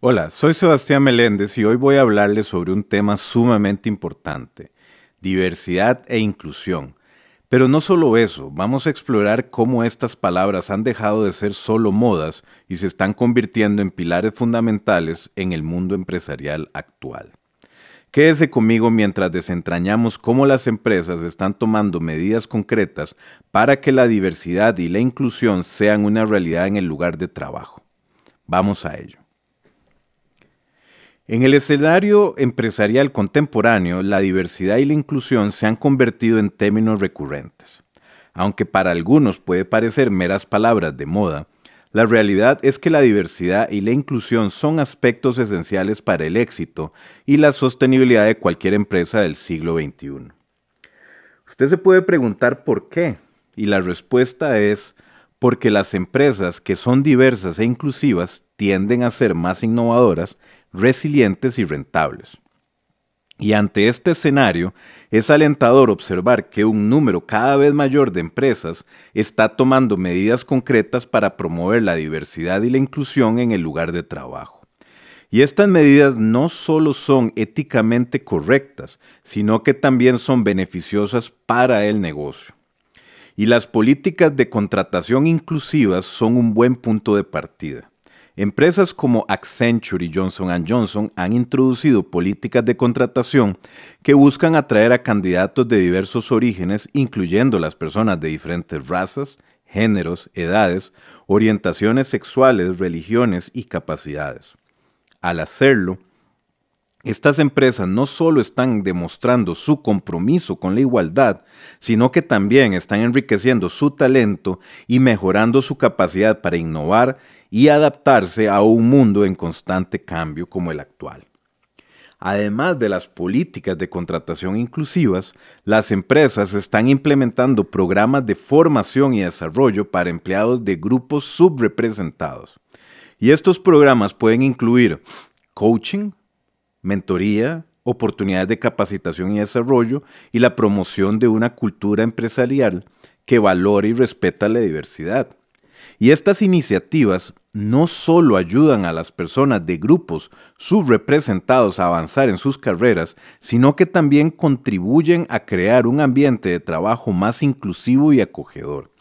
Hola, soy Sebastián Meléndez y hoy voy a hablarles sobre un tema sumamente importante, diversidad e inclusión. Pero no solo eso, vamos a explorar cómo estas palabras han dejado de ser solo modas y se están convirtiendo en pilares fundamentales en el mundo empresarial actual. Quédese conmigo mientras desentrañamos cómo las empresas están tomando medidas concretas para que la diversidad y la inclusión sean una realidad en el lugar de trabajo. Vamos a ello. En el escenario empresarial contemporáneo, la diversidad y la inclusión se han convertido en términos recurrentes. Aunque para algunos puede parecer meras palabras de moda, la realidad es que la diversidad y la inclusión son aspectos esenciales para el éxito y la sostenibilidad de cualquier empresa del siglo XXI. Usted se puede preguntar por qué, y la respuesta es porque las empresas que son diversas e inclusivas tienden a ser más innovadoras resilientes y rentables. Y ante este escenario, es alentador observar que un número cada vez mayor de empresas está tomando medidas concretas para promover la diversidad y la inclusión en el lugar de trabajo. Y estas medidas no solo son éticamente correctas, sino que también son beneficiosas para el negocio. Y las políticas de contratación inclusivas son un buen punto de partida. Empresas como Accenture y Johnson Johnson han introducido políticas de contratación que buscan atraer a candidatos de diversos orígenes, incluyendo las personas de diferentes razas, géneros, edades, orientaciones sexuales, religiones y capacidades. Al hacerlo, estas empresas no solo están demostrando su compromiso con la igualdad, sino que también están enriqueciendo su talento y mejorando su capacidad para innovar y adaptarse a un mundo en constante cambio como el actual. Además de las políticas de contratación inclusivas, las empresas están implementando programas de formación y desarrollo para empleados de grupos subrepresentados. Y estos programas pueden incluir coaching, mentoría, oportunidades de capacitación y desarrollo y la promoción de una cultura empresarial que valore y respeta la diversidad. Y estas iniciativas no solo ayudan a las personas de grupos subrepresentados a avanzar en sus carreras, sino que también contribuyen a crear un ambiente de trabajo más inclusivo y acogedor.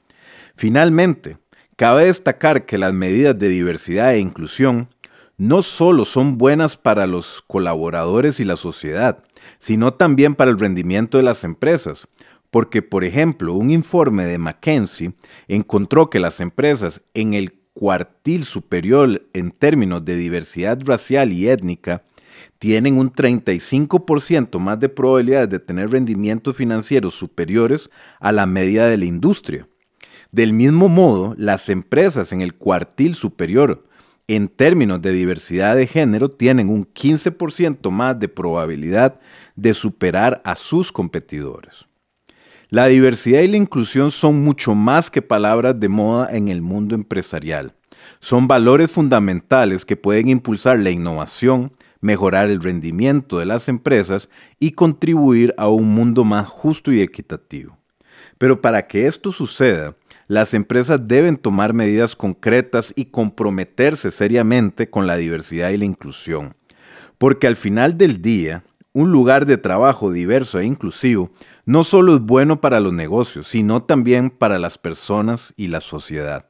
Finalmente, cabe destacar que las medidas de diversidad e inclusión no solo son buenas para los colaboradores y la sociedad, sino también para el rendimiento de las empresas, porque, por ejemplo, un informe de McKinsey encontró que las empresas en el cuartil superior en términos de diversidad racial y étnica tienen un 35% más de probabilidades de tener rendimientos financieros superiores a la media de la industria. Del mismo modo, las empresas en el cuartil superior en términos de diversidad de género tienen un 15% más de probabilidad de superar a sus competidores. La diversidad y la inclusión son mucho más que palabras de moda en el mundo empresarial. Son valores fundamentales que pueden impulsar la innovación, mejorar el rendimiento de las empresas y contribuir a un mundo más justo y equitativo. Pero para que esto suceda, las empresas deben tomar medidas concretas y comprometerse seriamente con la diversidad y la inclusión. Porque al final del día, un lugar de trabajo diverso e inclusivo no solo es bueno para los negocios, sino también para las personas y la sociedad.